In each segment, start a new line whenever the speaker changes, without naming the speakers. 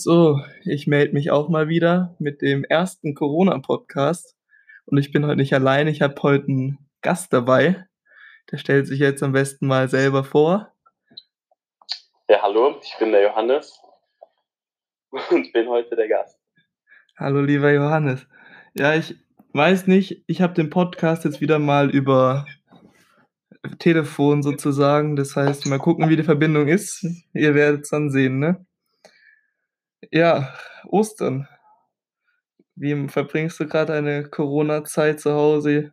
So, ich melde mich auch mal wieder mit dem ersten Corona-Podcast. Und ich bin heute nicht allein, ich habe heute einen Gast dabei. Der stellt sich jetzt am besten mal selber vor.
Ja, hallo, ich bin der Johannes und bin heute der Gast.
Hallo, lieber Johannes. Ja, ich weiß nicht, ich habe den Podcast jetzt wieder mal über Telefon sozusagen. Das heißt, mal gucken, wie die Verbindung ist. Ihr werdet es dann sehen, ne? Ja, Ostern. Wie verbringst du gerade deine Corona-Zeit zu Hause?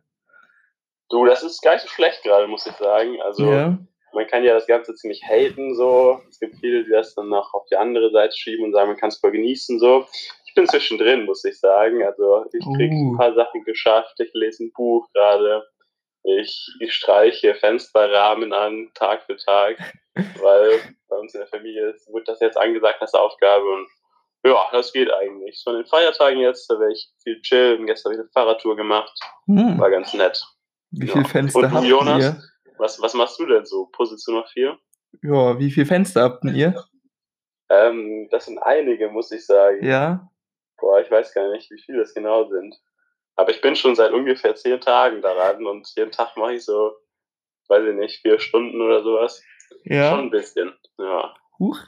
Du, das ist gar nicht so schlecht gerade, muss ich sagen. Also,
Ja,
man kann ja das Ganze ziemlich haten, so. Es gibt viele, die das dann noch auf die andere Seite schieben und sagen, man kann es voll genießen, so. Ich bin zwischendrin, muss ich sagen. Also, ich krieg
Uh.
ein paar Sachen geschafft. Ich lese ein Buch gerade. Ich, ich streiche Fensterrahmen an, Tag für Tag, weil bei uns in der Familie ist, wird das jetzt angesagt als Aufgabe und ja, das geht eigentlich. Von den Feiertagen jetzt, da werde ich viel chillen. Gestern habe ich eine Fahrradtour gemacht,
hm.
war ganz nett.
Wie
Ja.
viele Fenster
Und du,
habt
Jonas?
ihr?
Was, was machst du denn so? Du noch viel?
Ja, wie viele Fenster habt ihr?
Ähm, das sind einige, muss ich sagen.
Ja,
Boah, ich weiß gar nicht, wie viele das genau sind. Aber ich bin schon seit ungefähr zehn Tagen daran und jeden Tag mache ich so, weiß ich nicht, vier Stunden oder sowas. Schon
ja.
ein bisschen, ja.
Huch.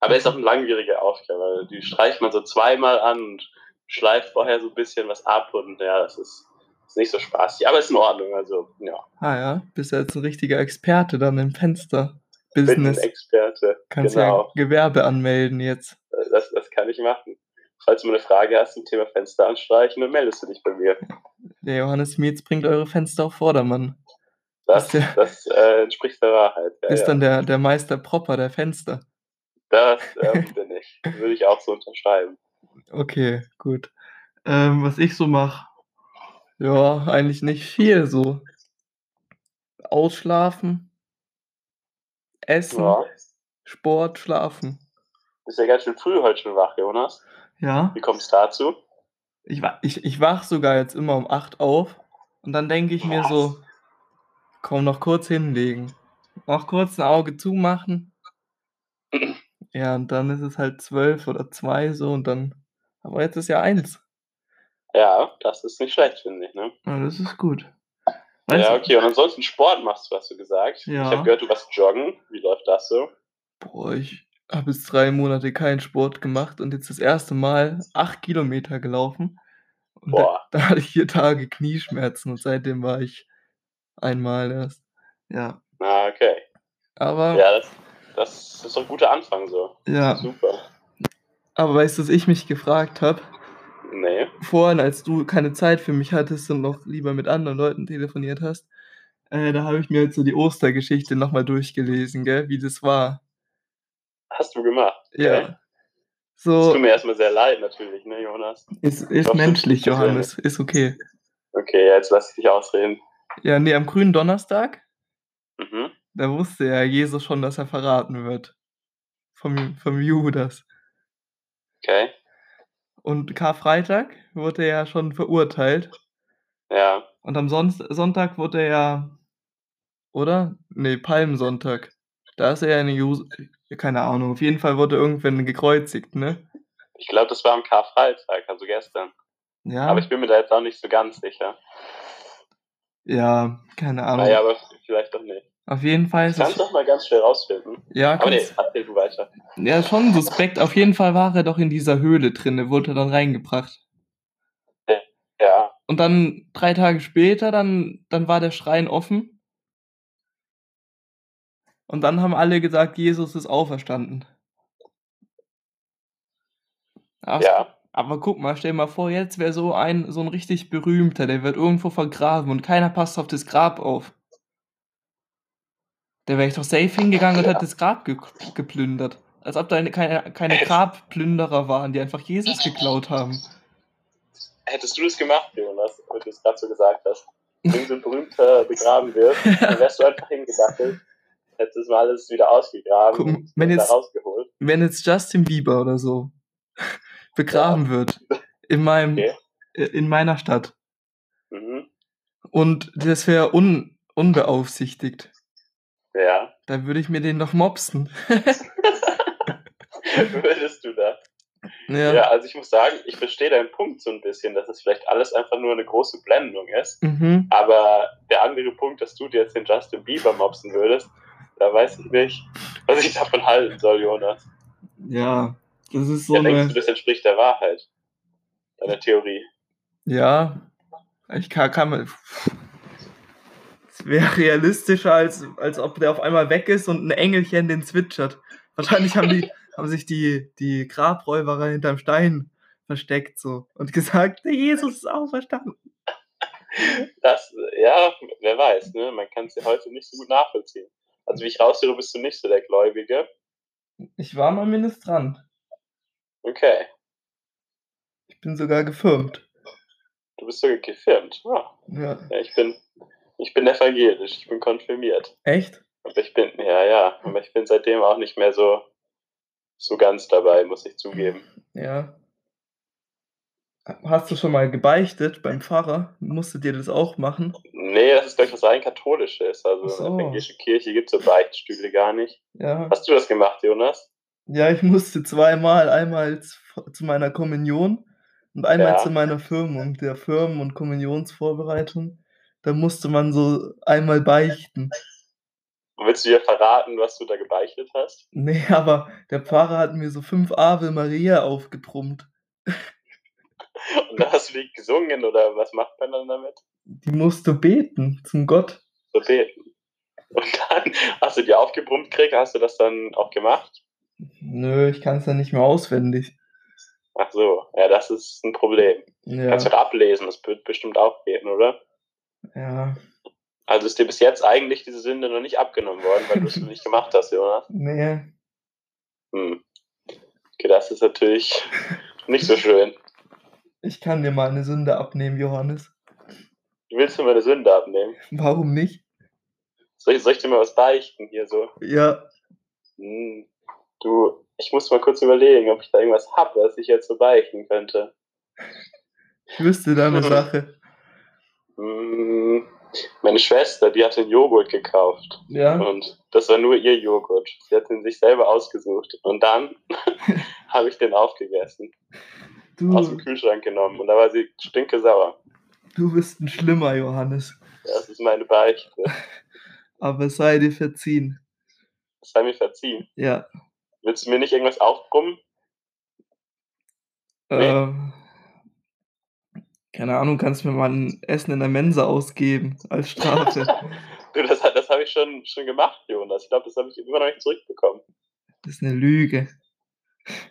Aber ist auch eine langwierige Aufgabe, weil die streicht man so zweimal an und schleift vorher so ein bisschen was ab und ja, das ist, ist nicht so spaßig. Aber ist in Ordnung, also ja.
Ah ja, bist ja jetzt ein richtiger Experte dann im
Bin ein
Fenster-Business.
Experte.
Kannst
genau.
ja Gewerbe anmelden jetzt.
Das, das kann ich machen. Falls du mal eine Frage hast zum Thema Fenster anstreichen, dann meldest du dich bei mir.
Der Johannes Mietz bringt eure Fenster auf Vordermann.
Das,
Ist der-
das äh, entspricht der Wahrheit. Ja,
Ist
ja.
dann der, der Meister Propper der Fenster.
Das ähm, bin ich. Würde ich auch so unterschreiben.
Okay, gut. Ähm, was ich so mache? Ja, eigentlich nicht viel so. Ausschlafen, Essen,
Ja.
Sport, Schlafen.
Bist ja ganz schön früh heute schon wach, Jonas.
Ja,
Wie kommst du dazu?
ich, ich, ich wach sogar jetzt immer um 8 auf und dann denke ich mir so, komm, noch kurz hinlegen. Noch kurz ein Auge zumachen. Ja, und dann ist es halt 12 oder 2 so und dann, aber jetzt ist ja 1.
Ja, das ist nicht schlecht, finde ich. Ne?
Ja, das ist gut. Weißt
Ja, okay. Und ansonsten Sport machst du, hast du gesagt.
Ja.
Ich habe gehört, du warst joggen. Wie läuft das so?
Boah, ich habe jetzt drei Monate keinen Sport gemacht und jetzt das erste Mal acht Kilometer gelaufen. Und da,
Boah.
da hatte ich vier Tage Knieschmerzen und seitdem war ich einmal erst. Ja,
Na, okay.
aber,
Ja, das, das ist doch ein guter Anfang so.
ja,
Super.
aber weißt du, was ich mich gefragt habe?
Nee.
Vorhin, als du keine Zeit für mich hattest und noch lieber mit anderen Leuten telefoniert hast, äh, da habe ich mir jetzt so die Ostergeschichte nochmal durchgelesen, gell, wie das war.
Hast du gemacht. Okay.
Ja.
Es
So,
tut mir erstmal sehr leid, natürlich, ne, Jonas?
ist, ist
Doch,
menschlich,
das- das-
Johannes, ist okay.
Okay, jetzt lass ich dich ausreden.
Ja, nee, am grünen Donnerstag,
Mhm.
Da wusste ja Jesus schon, dass er verraten wird. Vom, vom Judas.
Okay.
Und Karfreitag wurde er ja schon verurteilt.
Ja.
Und am Son Sonntag wurde er ja. Oder? Nee, Palmsonntag. Da ist er ja in Jus Keine Ahnung. Auf jeden Fall wurde irgendwann gekreuzigt, ne?
Ich glaube, das war am Karfreitag, also gestern.
Ja.
Aber ich bin mir da jetzt auch nicht so ganz sicher.
ja, keine Ahnung.
Naja, aber vielleicht doch nicht.
Auf jeden Fall ist
Kannst
es.
du doch mal ganz schnell rausfinden.
Ja,
Aber nee,
kannst,
erzähl du weiter.
ja, schon suspekt. Auf jeden Fall war er doch in dieser Höhle drin. Wurde dann reingebracht.
Ja.
Und dann drei Tage später, dann, dann war der Schrein offen. Und dann haben alle gesagt, Jesus ist auferstanden. Aber,
Ja.
aber guck mal, stell mal vor, jetzt wäre so ein, so ein richtig berühmter, der wird irgendwo vergraben und keiner passt auf das Grab auf. Der wäre ich doch safe hingegangen und
Ja.
hat das Grab ge geplündert. Als ob da eine, keine, keine? Grabplünderer waren, die einfach Jesus geklaut haben.
Hättest du das gemacht, Jonas, weil du es gerade so gesagt hast? Wenn so ein berühmter begraben wird, dann wärst du einfach hingedackelt, hättest mal alles wieder ausgegraben
Guck,
und
wenn
da
jetzt-
rausgeholt.
wenn jetzt Justin Bieber oder so begraben wird in meinem
Okay.
äh, in meiner Stadt
Mhm.
und das wäre un, unbeaufsichtigt,
Ja.
dann würde ich mir den noch mopsen.
Du würdest Ja. ja. also ich muss sagen, ich verstehe deinen Punkt so ein bisschen, dass es vielleicht alles einfach nur eine große Blendung ist. Mhm. Aber der andere Punkt, dass du dir jetzt den Justin Bieber mopsen würdest, da weiß ich nicht, was ich davon halten soll, Jonas.
Ja, das ist so
ja, eine... Denkst du, das entspricht der Wahrheit? Deiner Theorie?
Ja, ich kann, kann mal... Wäre realistischer, als, als ob der auf einmal weg ist und ein Engelchen den zwitschert. Wahrscheinlich haben die haben sich die, die Grabräuber hinterm Stein versteckt so und gesagt, der Jesus ist auferstanden.
Das, ja, wer weiß, ne? Man kann es ja heute nicht so gut nachvollziehen. Also wie ich raushöre, bist du nicht so der Gläubige.
Ich war mal Ministrant.
Okay.
Ich bin sogar gefirmt.
Du bist sogar gefirmt. Ah. Ja. ja. Ich bin, ich bin evangelisch, ich bin konfirmiert.
Echt?
Aber ich bin, ja, ja, aber ich bin seitdem auch nicht mehr so so ganz dabei, muss ich zugeben.
Ja. Hast du schon mal gebeichtet beim Pfarrer? Musstet ihr das auch machen?
Nee, das ist gleich was rein katholisches. Also so. in der evangelischen Kirche gibt es so Beichtstühle gar nicht. Ja. Hast du das gemacht, Jonas?
Ja, ich musste zweimal, einmal zu meiner Kommunion und einmal ja. zu meiner Firmung, der Firmen- und Kommunionsvorbereitung. Da musste man so einmal beichten.
Willst du dir verraten, was du da gebeichtet hast?
Nee, aber der Pfarrer hat mir so fünf Ave Maria aufgebrummt.
Und da hast du die gesungen oder was macht man dann damit?
Die musst du beten zum Gott.
So beten. Und dann hast du die aufgebrummt gekriegt, hast du das dann auch gemacht?
Nö, ich kann es dann nicht mehr auswendig.
Ach so, ja, das ist ein Problem. Ja. Kannst du ablesen, das wird bestimmt auch gehen, oder?
Ja,
also ist dir bis jetzt eigentlich diese Sünde noch nicht abgenommen worden, weil du es nicht gemacht hast, Jonas?
Nee.
Hm. Okay, das ist natürlich nicht so schön.
Ich kann dir mal eine Sünde abnehmen, Johannes.
Du willst mir mal eine Sünde abnehmen?
Warum nicht?
Soll ich, soll ich dir mal was beichten hier so?
Ja.
Hm. Du, ich muss mal kurz überlegen, ob ich da irgendwas habe, was ich jetzt so beichten könnte.
Ich wüsste da eine Sache.
Hm. Meine Schwester, die hat den Joghurt gekauft.
Ja.
Und das war nur ihr Joghurt. Sie hat ihn sich selber ausgesucht. Und dann habe ich den aufgegessen. Du. Aus dem Kühlschrank genommen. Und da war sie stinke sauer.
Du bist ein schlimmer Johannes.
Das ist meine Beichte.
Aber es sei dir verziehen.
Es sei mir verziehen?
Ja.
Willst du mir nicht irgendwas aufbrummen?
Nee. Keine Ahnung, kannst du mir mal ein Essen in der Mensa ausgeben als Strafe.
du, das, das habe ich schon, schon gemacht, Jonas. Ich glaube, das habe ich immer noch nicht zurückbekommen.
Das ist eine Lüge.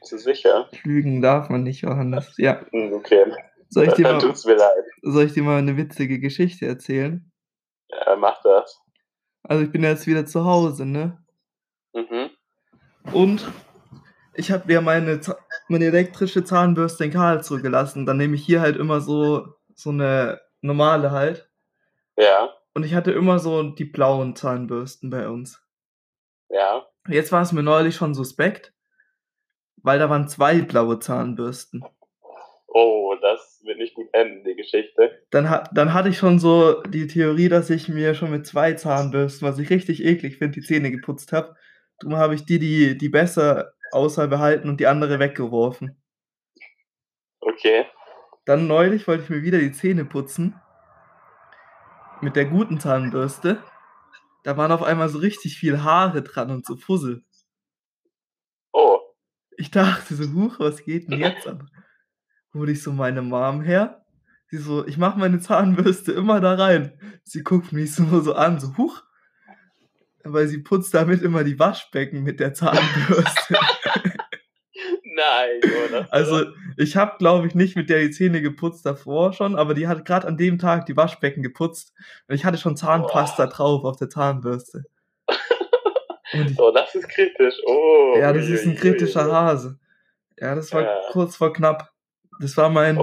Bist du sicher?
Lügen darf man nicht, Johannes. Ja.
Hm, okay.
Soll ich, dir
Dann
mal,
tut's mir leid.
soll ich dir mal eine witzige Geschichte erzählen?
Ja, mach das.
Also ich bin jetzt wieder zu Hause, ne?
Mhm.
Und ich habe ja meine, meine elektrische Zahnbürste in Karlsruhe gelassen. Dann nehme ich hier halt immer so, so eine normale halt.
Ja.
Und ich hatte immer so die blauen Zahnbürsten bei uns.
Ja.
Jetzt war es mir neulich schon suspekt, weil da waren zwei blaue Zahnbürsten.
Oh, das wird nicht gut enden, die Geschichte.
Dann, dann hatte ich schon so die Theorie, dass ich mir schon mit zwei Zahnbürsten, was ich richtig eklig finde, die Zähne geputzt habe. Darum habe ich die, die, die besser Auswahl behalten und die andere weggeworfen.
Okay.
Dann neulich wollte ich mir wieder die Zähne putzen. Mit der guten Zahnbürste. Da waren auf einmal so richtig viel Haare dran und so Fussel.
Oh.
Ich dachte so, huch, was geht denn jetzt ab? Hol ich so meine Mom her. Sie so, ich mache meine Zahnbürste immer da rein. Sie guckt mich so, so an, so, huch, weil sie putzt damit immer die Waschbecken mit der Zahnbürste.
Nein, oder?
Also, ich habe, glaube ich, nicht mit der die Zähne geputzt davor schon, aber die hat gerade an dem Tag die Waschbecken geputzt und ich hatte schon Zahnpasta oh. drauf auf der Zahnbürste.
Ich, oh, das ist kritisch. Oh.
Ja, das ist ein kritischer ui, Hase. Ja, das war ja. kurz vor knapp. Das war mein,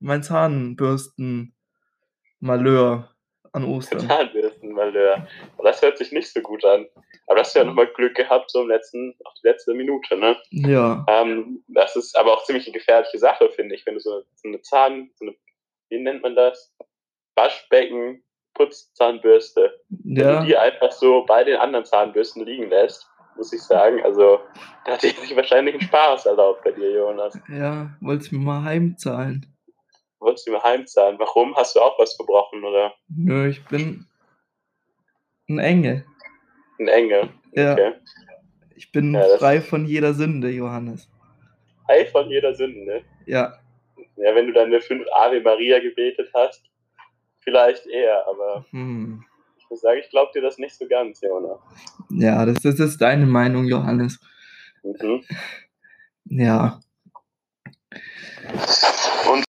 mein Zahnbürsten-Malheur an Ostern.
Zahnbürstenmalheur. Das hört sich nicht so gut an. Aber das hast du ja nochmal Glück gehabt, so im letzten, auf die letzte Minute, ne?
Ja.
Ähm, das ist aber auch ziemlich eine gefährliche Sache, finde ich, wenn du so, so eine Zahn, so eine, wie nennt man das? Waschbecken, Putzzahnbürste. Ja. Wenn du die einfach so bei den anderen Zahnbürsten liegen lässt, muss ich sagen. Also, da hat sich wahrscheinlich einen Spaß erlaubt bei dir, Jonas.
Ja, wolltest du mir mal heimzahlen?
Wolltest du mir heimzahlen? Warum? Hast du auch was verbrochen, oder?
Nö, ich bin ein Engel.
Ein Engel?
Ja.
Okay.
Ich bin
Ja,
frei von jeder Sünde, Johannes.
Heil von jeder Sünde.
Ja,
Ja, wenn du deine fünf Ave Maria gebetet hast, vielleicht eher, aber
hm.
ich muss sagen, ich glaube dir das nicht so ganz, Jonas.
ja, das, das ist deine Meinung, Johannes.
Mhm.
Ja,
Und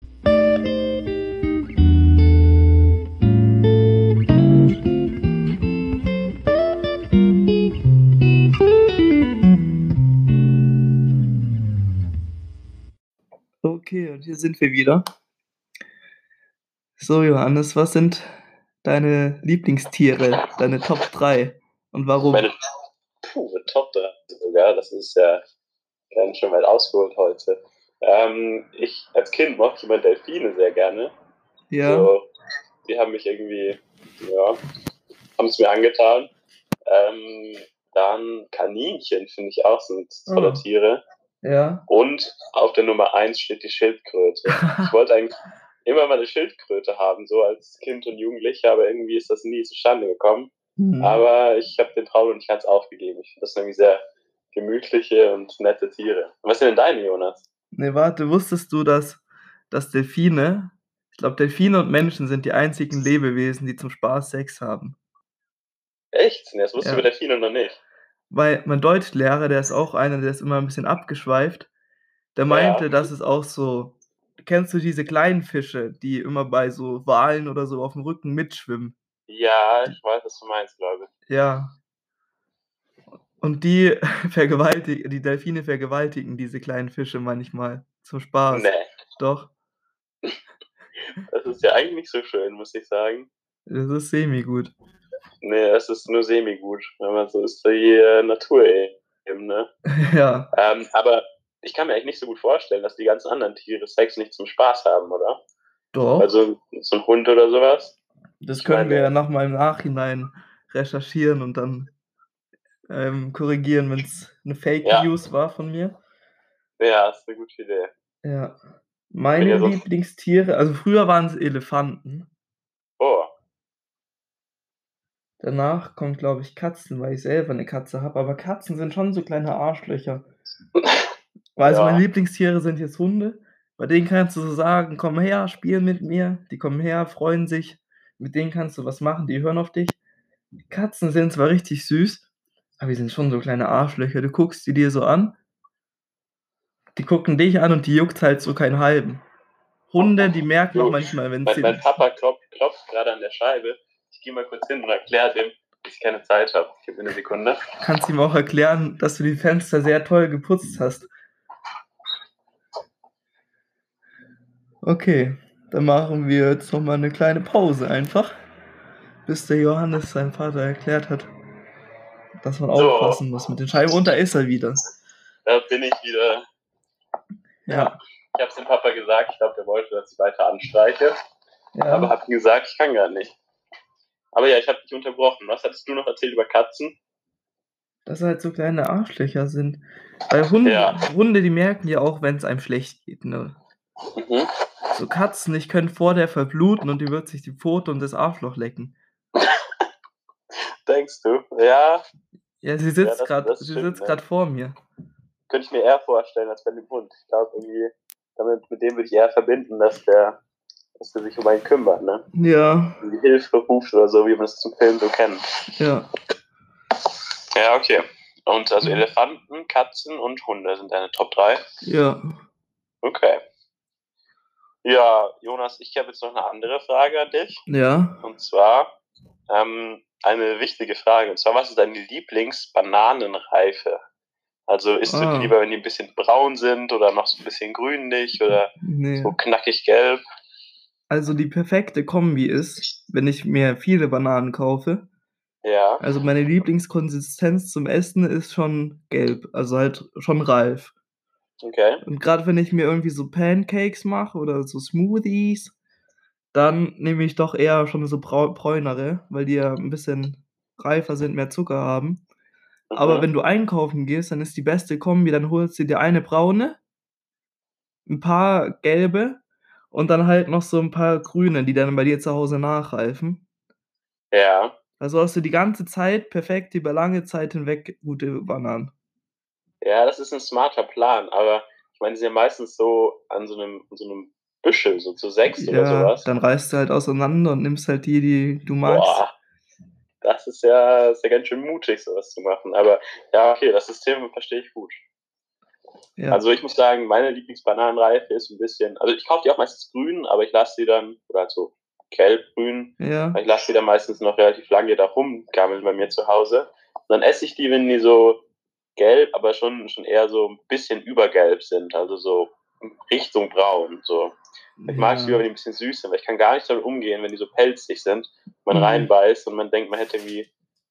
okay, und hier sind wir wieder. So, Johannes, was sind deine Lieblingstiere, deine Top 3 und warum?
meine puh, Top 3 sogar, das ist ja ganz schön weit ausgeholt heute. Ähm, ich als Kind mochte ich immer Delfine sehr gerne.
Ja,
So, die haben mich irgendwie, ja, haben es mir angetan. Ähm, dann Kaninchen finde ich auch sind tolle
Ah.
Tiere.
Ja.
Und auf der Nummer 1 steht die Schildkröte. Ich wollte eigentlich immer mal eine Schildkröte haben, so als Kind und Jugendlicher, aber irgendwie ist das nie zustande gekommen.
Hm.
Aber ich habe den Traum noch nicht ganz aufgegeben. Ich finde das irgendwie sehr gemütliche und nette Tiere. Und was sind denn deine, Jonas?
Nee, warte, wusstest du, dass, dass Delfine, ich glaube, Delfine und Menschen sind die einzigen Lebewesen, die zum Spaß Sex haben.
Echt? Nee, Das wusste
Ja.
ich über Delfine noch nicht.
Weil mein Deutschlehrer, der ist auch einer, der ist immer ein bisschen abgeschweift, der
Ja.
meinte, dass es auch so, kennst du diese kleinen Fische, die immer bei so Walen oder so auf dem Rücken mitschwimmen?
Ja, ich weiß, was du meinst, glaube ich.
Ja. Und die vergewaltigen, die Delfine vergewaltigen diese kleinen Fische manchmal zum Spaß.
Nee,
Doch,
das ist ja eigentlich nicht so schön, muss ich sagen.
das ist semi-gut.
Nee, das ist nur semi-gut, wenn man so ist die äh, Natur eben, ne?
ja,
Ähm, aber ich kann mir eigentlich nicht so gut vorstellen, dass die ganzen anderen Tiere Sex nicht zum Spaß haben, oder?
doch.
Also so ein Hund oder sowas.
Das
Ich
können wir
meine-
ja nochmal im Nachhinein recherchieren und dann ähm, korrigieren, wenn es eine Fake
Ja.
News war von mir.
Ja, ist eine gute Idee.
Ja. Meine
ja
Lieblingstiere, also früher waren es Elefanten.
Oh,
Danach kommt, glaube ich, Katzen, weil ich selber eine Katze habe. Aber Katzen sind schon so kleine Arschlöcher. Also
Ja.
meine Lieblingstiere sind jetzt Hunde. Bei denen kannst du so sagen, komm her, spiel mit mir. Die kommen her, freuen sich. Mit denen kannst du was machen, die hören auf dich. Katzen sind zwar richtig süß, aber die sind schon so kleine Arschlöcher. Du guckst die dir so an. Die gucken dich an und die juckt halt so keinen halben. Hunde, die merken auch manchmal, wenn
mein,
sie.
mein Papa klopft, klopft gerade an der Scheibe. Ich gehe mal kurz hin und erkläre dem, dass ich keine Zeit habe. Gib mir eine Sekunde.
kannst ihm auch erklären, dass du die Fenster sehr toll geputzt hast. Okay, dann machen wir jetzt nochmal eine kleine Pause einfach, bis der Johannes seinem Vater erklärt hat, dass man
So.
aufpassen muss mit den Scheiben. Und da ist er wieder.
Da bin ich wieder.
Ja,
Ich habe es dem Papa gesagt. Ich glaube, der wollte, dass ich weiter anstreiche. Aber
ja.
habe ihm gesagt, ich kann gar nicht. Aber ja, ich habe dich unterbrochen. Was hattest du noch erzählt über Katzen?
Dass halt so kleine Arschlöcher sind. Weil Hunde,
Ja.
Hunde, die merken ja auch, wenn es einem schlecht geht. Ne?
Mhm.
So Katzen, ich könnte vor der verbluten und die wird sich die Pfote und das Arschloch lecken.
Denkst du? Ja,
Ja, sie sitzt
das-
gerade, sie
ne?
vor mir.
könnte ich mir eher vorstellen als bei dem Hund. Ich glaube irgendwie, damit, mit dem würde ich eher verbinden, dass der, dass der sich um einen kümmert, ne?
Ja,
die Hilfe ruft oder so, wie man es zum Film so kennt.
ja.
Ja, okay. Und also. Elefanten, Katzen und Hunde sind deine Top 3.
Ja.
Okay. Ja, Jonas, ich habe jetzt noch eine andere Frage an dich.
Ja.
Und zwar ähm, eine wichtige Frage. Und zwar, was ist deine Lieblingsbananenreife? Also isst du
Ah.
die lieber, wenn die ein bisschen braun sind oder noch so ein bisschen grünlich oder
Nee.
so knackig gelb?
Also die perfekte Kombi ist, wenn ich mir viele Bananen kaufe.
Ja.
Also meine Lieblingskonsistenz zum Essen ist schon gelb, also halt schon reif.
Okay.
Und gerade wenn ich mir irgendwie so Pancakes mache oder so Smoothies, dann nehme ich doch eher schon so bräunere, weil die ja ein bisschen reifer sind, mehr Zucker haben. Aber
Mhm.
wenn du einkaufen gehst, dann ist die beste Kombi, dann holst du dir eine braune 'n paar gelbe und dann halt noch so 'n paar grüne, die dann bei dir zu Hause nachreifen.
Ja.
Also, hast du die ganze Zeit perfekt über lange Zeit hinweg gute Bananen.
Ja, das ist 'n smarter Plan, aber ich meine, die sind ja meistens so an so 'nem an so 'nem Büschel, so zu 6 oder so
Ja,
was.
dann reißt du halt auseinander und nimmst halt die, die du magst.
Boah, das ist ja ist ja ganz schön mutig, so was zu machen. Aber ja, okay, das System verstehe ich gut.
Ja.
Also, ich muss sagen, meine Lieblingsbananenreife ist 'n bisschen also, ich kaufe die auch meistens grün, aber ich lasse die dann oder halt so gelb-grün,
Ja.
ich lasse die dann meistens noch relativ lange da rumgammeln bei mir zu Hause. Und dann esse ich die, wenn die so gelb, aber schon schon eher so 'n bisschen übergelb sind, also so Richtung braun, so. Ich mag es lieber, wenn
Ja.
die 'n bisschen süß sind, weil ich kann gar nicht damit umgehen, wenn die so pelzig sind, man
Mhm.
reinbeißt und man denkt, man hätte irgendwie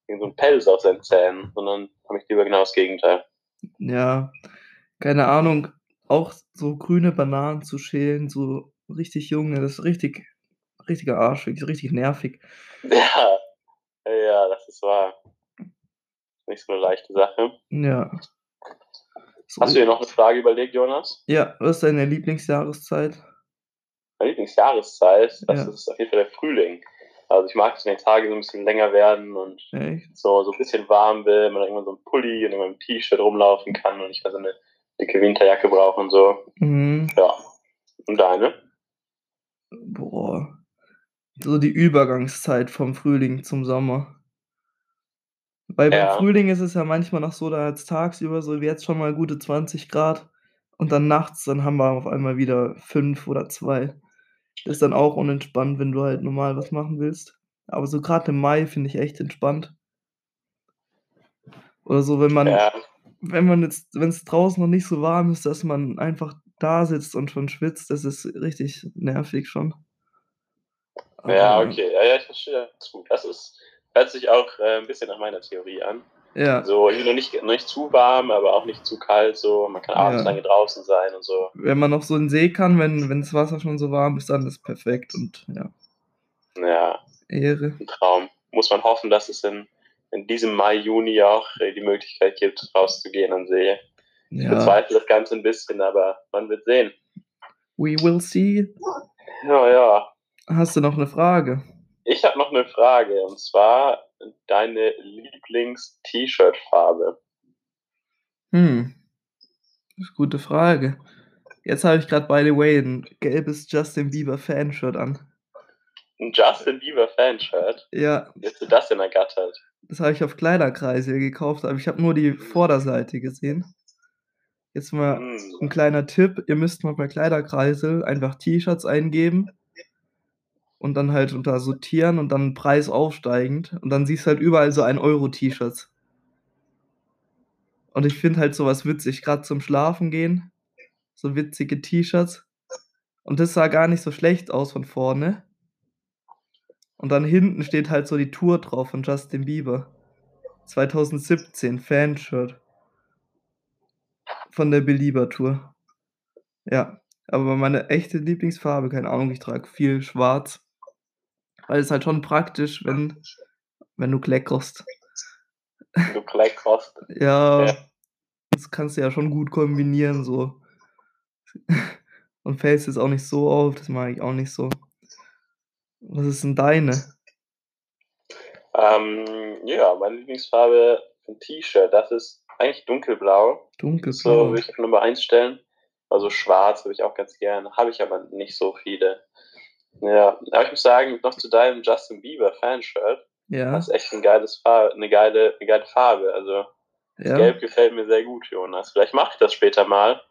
irgend so 'n Pelz auf seinen Zähnen, sondern habe ich lieber genau das Gegenteil.
Ja, keine Ahnung, auch so grüne Bananen zu schälen, so richtig junge, das ist richtig richtiger Arsch, wirklich richtig nervig.
Ja, ja, das ist wahr. Nicht so 'ne leichte Sache.
Ja.
Hast du dir noch 'ne Frage überlegt, Jonas?
Ja, was ist deine Lieblingsjahreszeit?
Meine Lieblingsjahreszeit, das
Ja.
ist auf jeden Fall der Frühling. Also, ich mag es, wenn die Tage so 'n bisschen länger werden und
Echt?
so so 'n bisschen warm will, man irgendwann so 'n Pulli und irgendwann 'n T-Shirt rumlaufen kann und nicht mehr so 'ne dicke Winterjacke braucht und so.
Mhm.
Ja. Und deine?
Boah, so die Übergangszeit vom Frühling zum Sommer. Weil beim
Ja.
Frühling ist es ja manchmal noch so, da hat's tagsüber so wie jetzt schon mal gute 20 Grad und dann nachts, dann haben wir auf einmal wieder 5 oder 2. Das ist dann auch unentspannt, wenn du halt normal was machen willst. Aber so grad im Mai finde ich echt entspannt. Oder so, wenn man
Ja.
Wenn man jetzt wenn's draußen noch nicht so warm ist, dass man einfach da sitzt und schon schwitzt, das ist richtig nervig schon.
Ja,
Aber
okay. Ja, ja, ich verstehe das gut. Das ist hört sich auch, äh, 'n bisschen nach meiner Theorie an.
Ja.
So, irgendwie nicht noch nicht zu warm, aber auch nicht zu kalt so. Man kann abends
Ja.
lange draußen sein und so.
Wenn man noch so in 'n See kann, wenn wenn's Wasser schon so warm ist, dann ist perfekt und ja.
Ja.
Ehre.
'N Traum. Muss man hoffen, dass es in in diesem Mai, Juni auch, äh, die Möglichkeit gibt, rauszugehen an See. Ich
Ja.
bezweifle das Ganze 'n bisschen, aber man wird sehen.
We will see.
Ja, ja.
Hast du noch 'ne Frage?
Ich habe noch 'ne Frage und zwar deine Lieblings-T-Shirt-Farbe.
Hm. Gute Frage. Jetzt habe ich grad by the way 'n gelbes Justin Bieber Fanshirt an.
'N Justin Bieber Fanshirt?
Ja.
Wie hast du das denn ergattert?
Das habe ich auf Kleiderkreisel gekauft, aber ich habe nur die Vorderseite gesehen. Jetzt mal
Hm.
'n kleiner Tipp, ihr müsst mal bei Kleiderkreisel einfach T-Shirts eingeben und dann halt unter sortieren und dann Preis aufsteigend und dann siehst du halt überall so 1 €-T-Shirts. Und ich finde halt so was witzig, grad zum Schlafengehen, so witzige T-Shirts. Und das sah gar nicht so schlecht aus von vorne. Und dann hinten steht halt so die Tour drauf von Justin Bieber. 2017 Fanshirt. Von der Belieber-Tour. Ja, aber meine echte Lieblingsfarbe, keine Ahnung, ich trage viel schwarz. Weil es halt schon praktisch, wenn wenn du kleckerst.
Du kleckerst.
Ja,
Ja.
das kannst du ja schon gut kombinieren so. Und fällst jetzt auch nicht so auf, das mag ich auch nicht so. Was ist denn deine?
Ähm, ja, meine Lieblingsfarbe für 'n T-Shirt, das ist eigentlich dunkelblau. So
Dunkelblau.
würde ich auf Nummer 1 stellen. Also, schwarz habe ich auch ganz gerne, habe ich aber nicht so viele. Ja, aber ich muss sagen, noch zu deinem Justin Bieber Fanshirt,
Ja.
das ist echt 'n geiles Far 'ne geile 'ne geile Farbe. Also, das
Ja.
Gelb gefällt mir sehr gut, Jonas. Vielleicht mache ich das später mal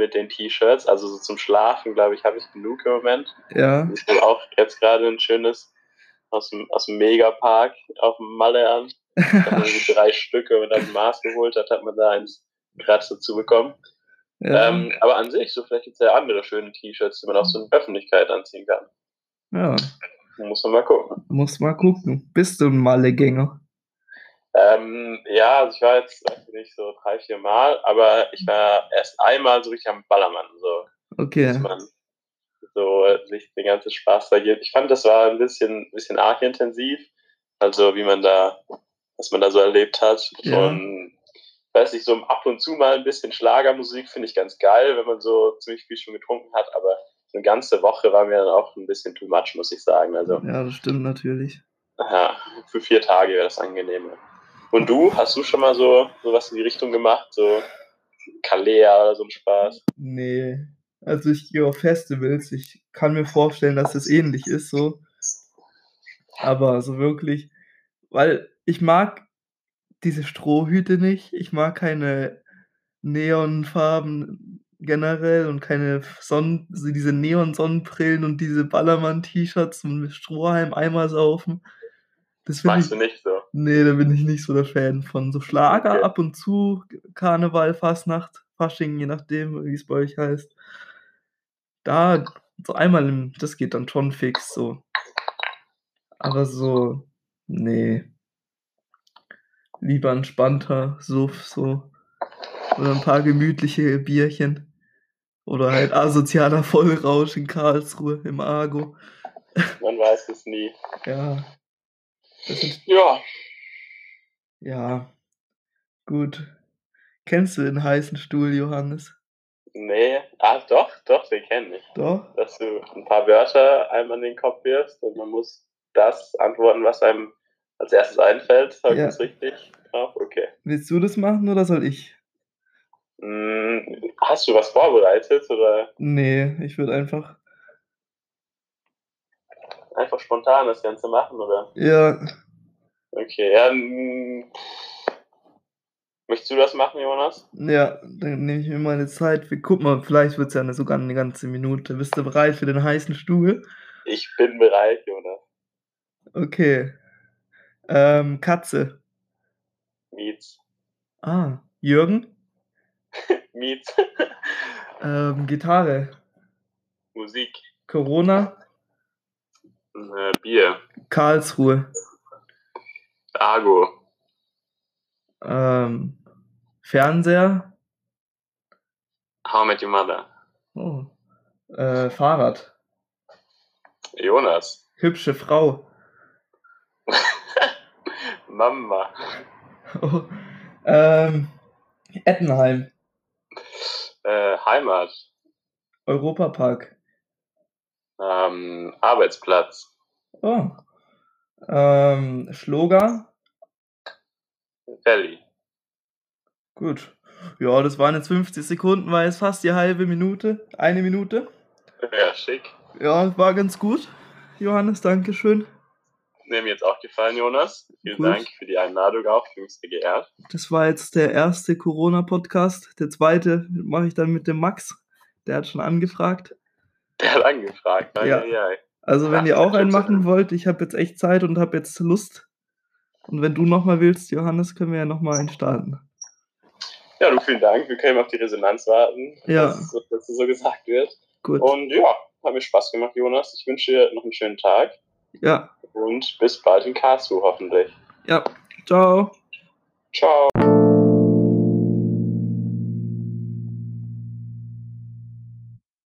mit den T-Shirts. Also, so zum Schlafen, glaube ich, habe ich genug im Moment.
Ja.
Ich habe auch jetzt grade 'n schönes aus'm aus'm Megapark auf'm Malle an. Ich habe mir irgendwie 3 Stücke und dann Maß geholt, hat hat man da eins gratis dazu bekommen.
Ja.
Ähm, aber an sich, so vielleicht gibt's ja andere schöne T-Shirts, die man auch so in der Öffentlichkeit anziehen kann.
Ja.
Muss man mal gucken.
Muss mal gucken. Bist du 'n Malle-Gänger?
Ähm, ja, also, ich war jetzt, weiß ich nicht, so 3, 4 Mal, aber ich war erst einmal so richtig am Ballermann, so.
Okay.
Dass man so sich den ganzen Spaß da gibt. Ich fand, das war 'n bisschen bisschen arg intensiv. Also, wie man da was man da so erlebt hat.
Ja.
Und weiß nicht, so ab und zu mal ein bisschen Schlagermusik finde ich ganz geil, wenn man so ziemlich viel schon getrunken hat, aber so eine ganze Woche war mir dann auch ein bisschen too much, muss ich sagen. Also
Ja, das stimmt natürlich.
ja, für vier Tage wäre das angenehmer. Und du, hast du schon mal so, so was in die Richtung gemacht? So Kalea oder so ein Spaß?
Nee. Also ich gehe auf Festivals. Ich kann mir vorstellen, dass es ähnlich ist, so. Aber so wirklich, weil ich mag diese Strohhüte nicht. Ich mag keine Neonfarben generell und keine Sonnen, so diese Neon-Sonnenbrillen und diese Ballermann-T-Shirts und mit Strohhalm Eimer saufen. Das
Magst
ich,
du nicht so?
nee, da bin ich nicht so der Fan von. So Schlager
Okay.
ab und zu, Karneval, Fastnacht, Fasching, je nachdem, wie es bei euch heißt. Da, so einmal im, das geht dann schon fix, so. Aber so, nee. Lieber entspannter Suff, so. Oder ein paar gemütliche Bierchen. Oder halt asozialer Vollrausch in Karlsruhe im Argo.
Man weiß es nie.
Ja.
Ja,
ja. Gut. Kennst du den heißen Stuhl, Johannes?
nee. Ah, doch, doch, den kenne ich.
Doch?
Dass du ein paar Wörter einem an den Kopf wirfst und man muss das antworten, was einem als erstes einfällt. Habe ich
Ja.
das richtig drauf? Okay.
Willst du das machen oder soll ich?
Hm, hast du was vorbereitet oder
Nee, ich würde einfach.
Einfach spontan das Ganze machen? Oder?
Ja,
Okay, ja. Möchtest du das machen, Jonas?
ja, dann nehme ich mir meine Zeit. Wir gucken mal, vielleicht wird es ja eine, sogar eine ganze Minute. Bist du bereit für den heißen Stuhl?
Ich bin bereit, Jonas.
Okay. Ähm, Katze.
Mietz.
Ah, Jürgen.
Mietz.
Ähm, Gitarre.
Musik.
Corona.
Äh, Bier.
Karlsruhe.
Argo.
Ähm, Fernseher.
How I Met Your Mother.
Oh. Äh, Fahrrad.
Jonas.
Hübsche Frau.
Mama.
Oh. Ähm, Ettenheim.
Äh, Heimat.
Europapark.
Ähm, Arbeitsplatz.
Oh. Ähm, Schloger.
Valley.
Gut. Ja, das waren jetzt 50 Sekunden, war jetzt fast die halbe Minute. Eine Minute.
Ja, schick.
Ja, war ganz gut. Johannes, Dankeschön.
Mir jetzt auch gefallen, Jonas. Vielen
Gut.
Dank für die Einladung auch. Ich bin sehr geehrt.
Das war jetzt der erste Corona-Podcast. Der zweite mache ich dann mit dem Max. Der hat schon angefragt.
Der hat angefragt. Ai,
Ja. Also, wenn ihr auch einen machen wollt, ich habe jetzt echt Zeit und habe jetzt Lust. Und wenn du nochmal willst, Johannes, können wir ja nochmal einen starten.
Ja, du, vielen Dank. Wir können auf die Resonanz warten,
Ja.
dass, dass so gesagt wird.
Gut.
Und ja, hat mir Spaß gemacht, Jonas. Ich wünsche dir noch einen schönen Tag
Ja.
und bis bald in Karlsruhe hoffentlich.
Ja. Ciao.
Ciao.